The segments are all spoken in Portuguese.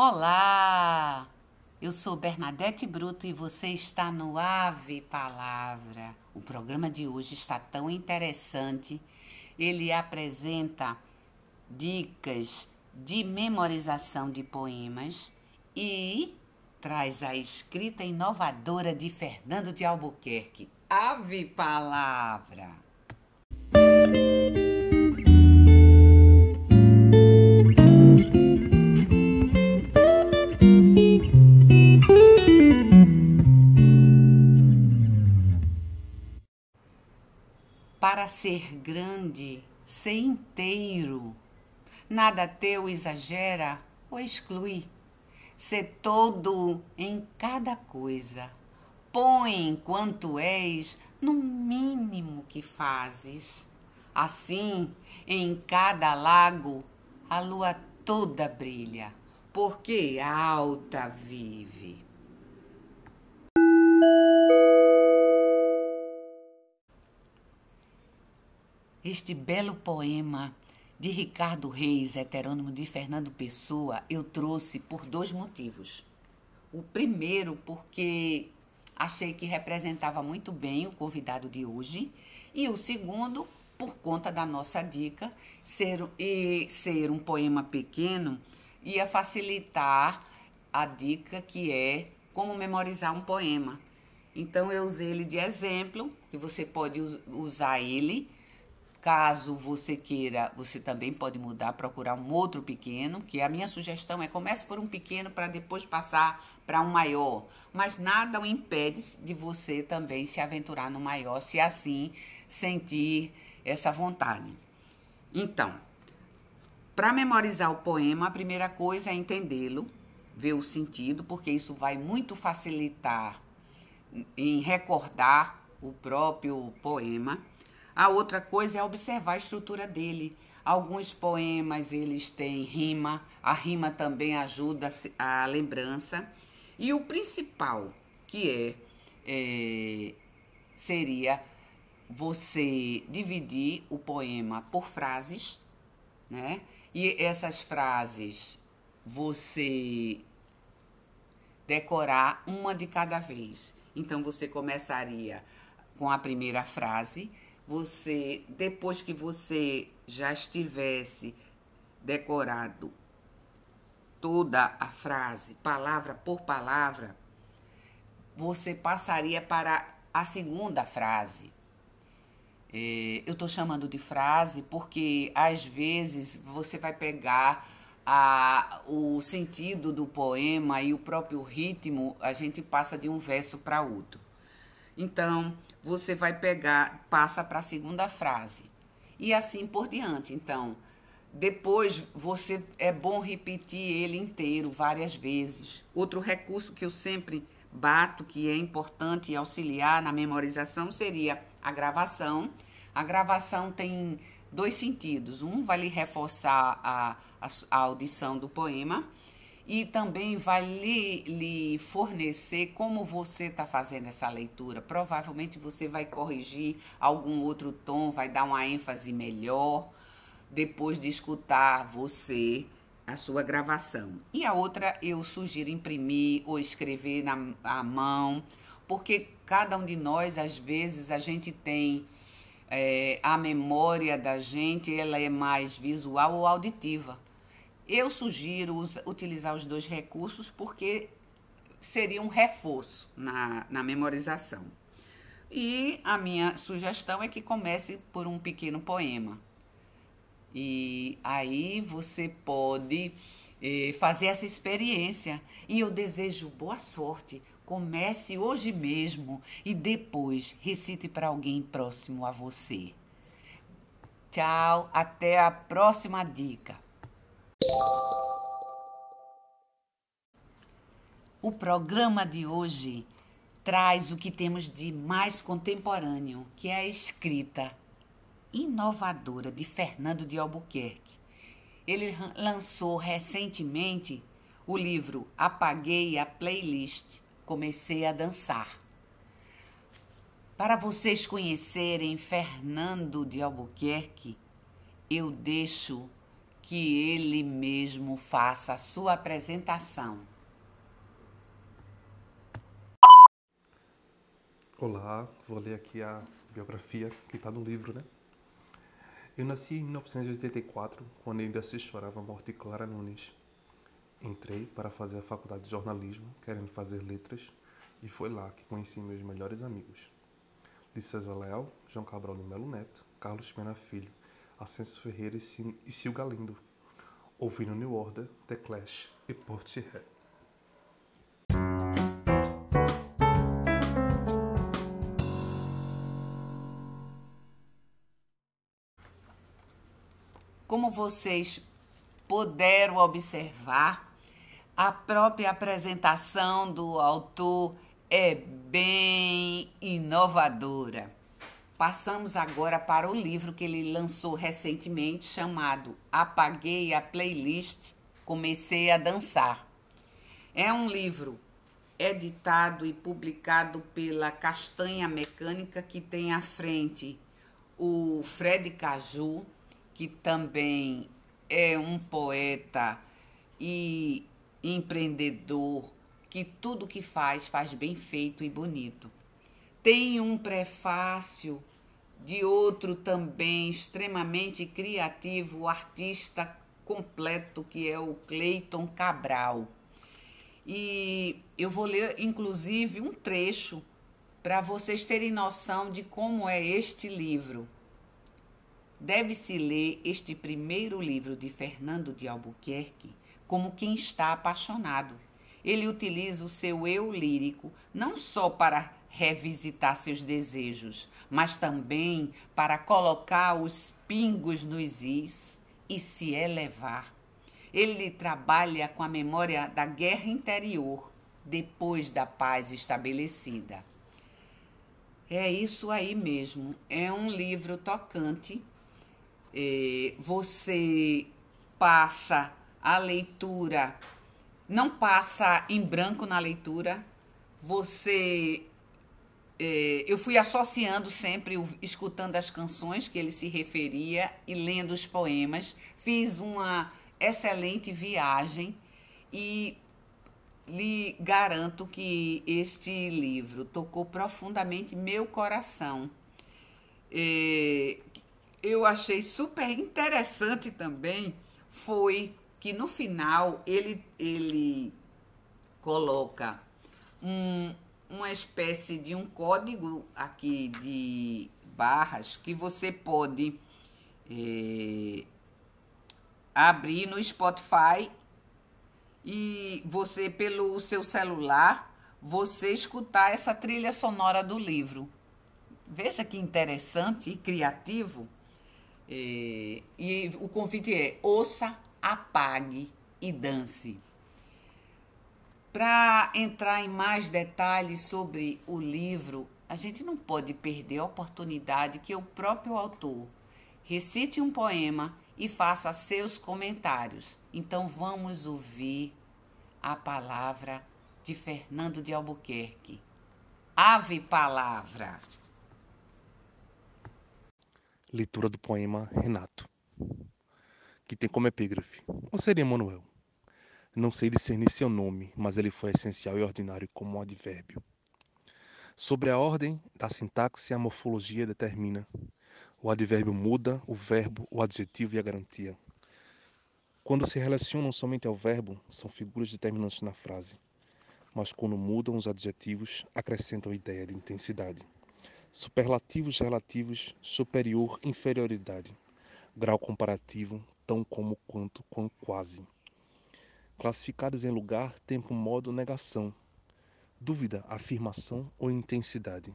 Olá! Eu sou Bernadette Bruto e você está no Ave Palavra. O programa de hoje está tão interessante. Ele apresenta dicas de memorização de poemas e traz a escrita inovadora de Fernando de Albuquerque. Ave Palavra! Ser grande, ser inteiro. Nada teu exagera ou exclui. Ser todo em cada coisa. Põe quanto és no mínimo que fazes. Assim, em cada lago, a lua toda brilha, porque alta vive. Este belo poema de Ricardo Reis, heterônimo de Fernando Pessoa, eu trouxe por dois motivos. O primeiro, porque achei que representava muito bem o convidado de hoje, e o segundo, por conta da nossa dica, ser, e ser um poema pequeno ia facilitar a dica que é como memorizar um poema. Então eu usei ele de exemplo, que você pode usar ele Caso você queira, você também pode mudar, procurar um outro pequeno, que a minha sugestão é comece por um pequeno para depois passar para um maior. Mas nada o impede de você também se aventurar no maior, se assim sentir essa vontade. Então, para memorizar o poema, a primeira coisa é entendê-lo, ver o sentido, porque isso vai muito facilitar em recordar o próprio poema. A outra coisa é observar a estrutura dele. Alguns poemas eles têm rima, a rima também ajuda a lembrança. E o principal, que é, é seria você dividir o poema por frases, né? E essas frases você decorar uma de cada vez. Então você começaria com a primeira frase você, depois que você já estivesse decorado toda a frase, palavra por palavra, você passaria para a segunda frase. É, eu estou chamando de frase porque às vezes você vai pegar a, o sentido do poema e o próprio ritmo, a gente passa de um verso para outro. Então, você vai pegar, passa para a segunda frase. E assim por diante. Então, depois você é bom repetir ele inteiro várias vezes. Outro recurso que eu sempre bato, que é importante auxiliar na memorização, seria a gravação. A gravação tem dois sentidos. Um vai lhe reforçar a, a, a audição do poema e também vai lhe, lhe fornecer como você está fazendo essa leitura. Provavelmente você vai corrigir algum outro tom, vai dar uma ênfase melhor depois de escutar você a sua gravação. E a outra eu sugiro imprimir ou escrever na mão, porque cada um de nós, às vezes, a gente tem é, a memória da gente, ela é mais visual ou auditiva. Eu sugiro utilizar os dois recursos porque seria um reforço na, na memorização. E a minha sugestão é que comece por um pequeno poema. E aí você pode eh, fazer essa experiência. E eu desejo boa sorte. Comece hoje mesmo e depois recite para alguém próximo a você. Tchau, até a próxima dica. O programa de hoje traz o que temos de mais contemporâneo, que é a escrita inovadora de Fernando de Albuquerque. Ele lançou recentemente o livro Apaguei a Playlist, Comecei a Dançar. Para vocês conhecerem Fernando de Albuquerque, eu deixo que ele mesmo faça a sua apresentação. Olá, vou ler aqui a biografia que está no livro, né? Eu nasci em 1984, quando ainda se chorava a morte de Clara Nunes. Entrei para fazer a faculdade de jornalismo, querendo fazer letras, e foi lá que conheci meus melhores amigos. De César Leal, João Cabral de Melo Neto, Carlos Pena Filho, Ascenso Ferreira e Sil Galindo, ouvindo New Order, The Clash e Portishead. Como vocês puderam observar, a própria apresentação do autor é bem inovadora. Passamos agora para o livro que ele lançou recentemente, chamado Apaguei a Playlist, Comecei a Dançar. É um livro editado e publicado pela Castanha Mecânica, que tem à frente o Fred Caju, que também é um poeta e empreendedor que tudo que faz faz bem feito e bonito. Tem um prefácio de outro também extremamente criativo, artista completo, que é o Cleiton Cabral. E eu vou ler, inclusive, um trecho para vocês terem noção de como é este livro. Deve-se ler este primeiro livro de Fernando de Albuquerque como quem está apaixonado. Ele utiliza o seu eu lírico não só para revisitar seus desejos, mas também para colocar os pingos nos is e se elevar. Ele trabalha com a memória da guerra interior depois da paz estabelecida. É isso aí mesmo. É um livro tocante é, você passa a leitura, não passa em branco na leitura, você. É, eu fui associando sempre, escutando as canções que ele se referia e lendo os poemas. Fiz uma excelente viagem e lhe garanto que este livro tocou profundamente meu coração. É, eu achei super interessante também foi que no final ele, ele coloca um, uma espécie de um código aqui de barras que você pode é, abrir no Spotify e você pelo seu celular você escutar essa trilha sonora do livro. Veja que interessante e criativo. É, e o convite é ouça, apague e dance. Para entrar em mais detalhes sobre o livro, a gente não pode perder a oportunidade que o próprio autor recite um poema e faça seus comentários. Então vamos ouvir a palavra de Fernando de Albuquerque. Ave Palavra. Leitura do poema Renato, que tem como epígrafe: Ou seria Manuel? Não sei discernir seu nome, mas ele foi essencial e ordinário como um advérbio. Sobre a ordem da sintaxe, a morfologia determina. O advérbio muda, o verbo, o adjetivo e a garantia. Quando se relacionam somente ao verbo, são figuras determinantes na frase. Mas quando mudam os adjetivos, acrescentam ideia de intensidade superlativos relativos, superior, inferioridade, grau comparativo, tão como, quanto, quão, quase. Classificados em lugar, tempo, modo, negação. Dúvida, afirmação ou intensidade.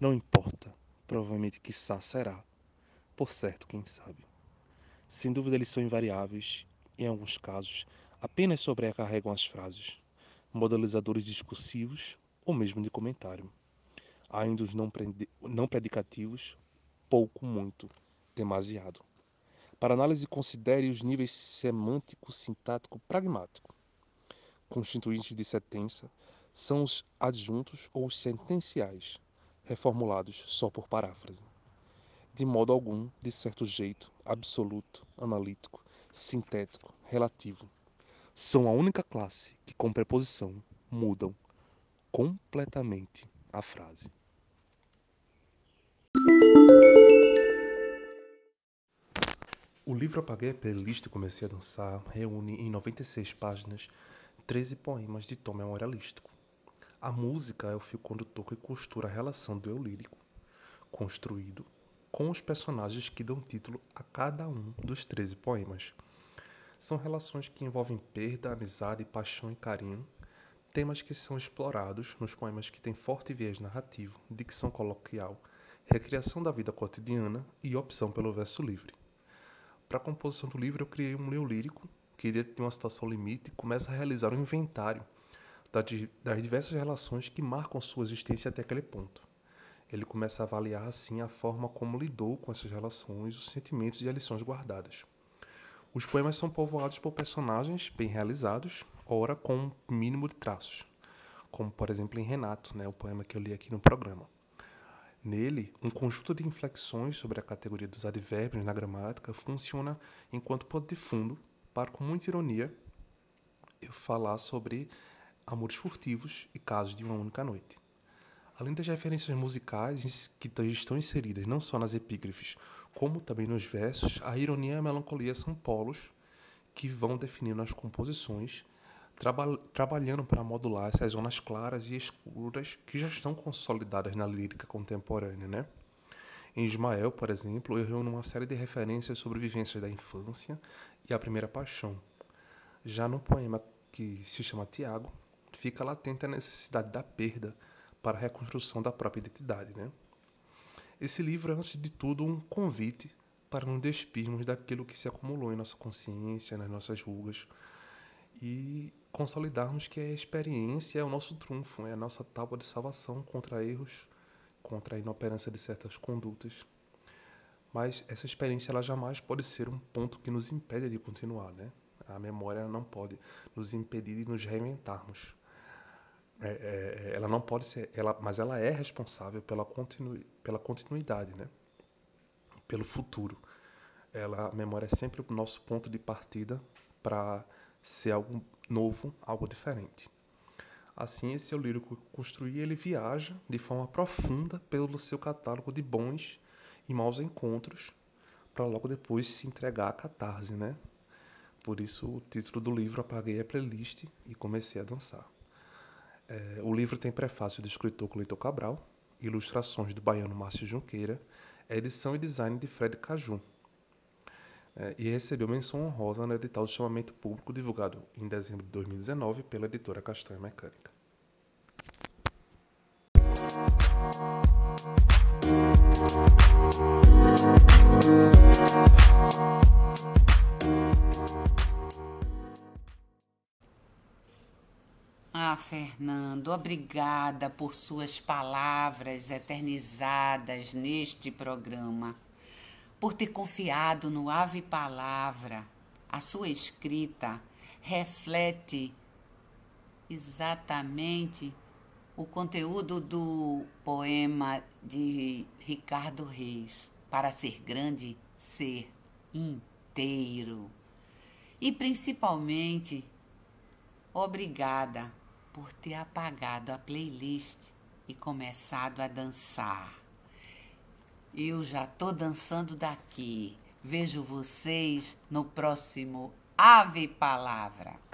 Não importa, provavelmente quiçá será. Por certo, quem sabe. Sem dúvida eles são invariáveis, em alguns casos, apenas sobrecarregam as frases, modalizadores discursivos ou mesmo de comentário ainda os não, não predicativos, pouco, muito, demasiado. Para análise, considere os níveis semântico, sintático, pragmático. Constituintes de sentença são os adjuntos ou os sentenciais, reformulados só por paráfrase. De modo algum, de certo jeito, absoluto, analítico, sintético, relativo. São a única classe que, com preposição, mudam completamente a frase. Livro Apaguei a Playlist e Comecei a Dançar reúne em 96 páginas 13 poemas de tom memorialístico. A música é o fio condutor que costura a relação do eu lírico, construído com os personagens que dão título a cada um dos 13 poemas. São relações que envolvem perda, amizade, paixão e carinho, temas que são explorados nos poemas que têm forte viés narrativo, dicção coloquial, recriação da vida cotidiana e opção pelo verso livre. Para a composição do livro, eu criei um eu lírico que, dentro de uma situação limite, começa a realizar um inventário das diversas relações que marcam sua existência até aquele ponto. Ele começa a avaliar, assim, a forma como lidou com essas relações, os sentimentos e as lições guardadas. Os poemas são povoados por personagens bem realizados, ora com um mínimo de traços, como por exemplo em Renato, né, o poema que eu li aqui no programa. Nele, um conjunto de inflexões sobre a categoria dos advérbios na gramática funciona enquanto pano de fundo para, com muita ironia, eu falar sobre amores furtivos e casos de uma única noite. Além das referências musicais que estão inseridas não só nas epígrafes, como também nos versos, a ironia e a melancolia são polos que vão definindo as composições, traba trabalhando para modular essas zonas claras e escuras que já estão consolidadas na lírica contemporânea, né? Em Ismael, por exemplo, eu reúno uma série de referências sobre vivências da infância e a primeira paixão. Já no poema que se chama Tiago, fica latente a necessidade da perda para a reconstrução da própria identidade, né? Esse livro é, antes de tudo, um convite para nos despirmos daquilo que se acumulou em nossa consciência, nas nossas rugas, e consolidarmos que a experiência é o nosso trunfo, é a nossa tábua de salvação contra erros, contra a inoperância de certas condutas. Mas essa experiência ela jamais pode ser um ponto que nos impede de continuar, né? A memória não pode nos impedir de nos reinventarmos. É, é, ela não pode ser, ela, mas ela é responsável pela, continu, pela continuidade, né? pelo futuro. Ela, a memória é sempre o nosso ponto de partida para ser algo novo, algo diferente. Assim, esse eu lírico construir, ele viaja de forma profunda pelo seu catálogo de bons e maus encontros, para logo depois se entregar à catarse, né? Por isso o título do livro Apaguei a Playlist e Comecei a Dançar. É, o livro tem prefácio do escritor Cleiton Cabral, ilustrações do baiano Márcio Junqueira, edição e design de Fred Caju. É, e recebeu menção honrosa no edital de chamamento público divulgado em dezembro de 2019 pela editora Castanha Mecânica. Ah, Fernando, obrigada por suas palavras eternizadas neste programa, por ter confiado no Ave Palavra. A sua escrita reflete exatamente o conteúdo do poema de Ricardo Reis, Para ser grande, ser inteiro. E principalmente, obrigada por ter apagado a playlist e começado a dançar. Eu já tô dançando daqui. Vejo vocês no próximo Ave Palavra.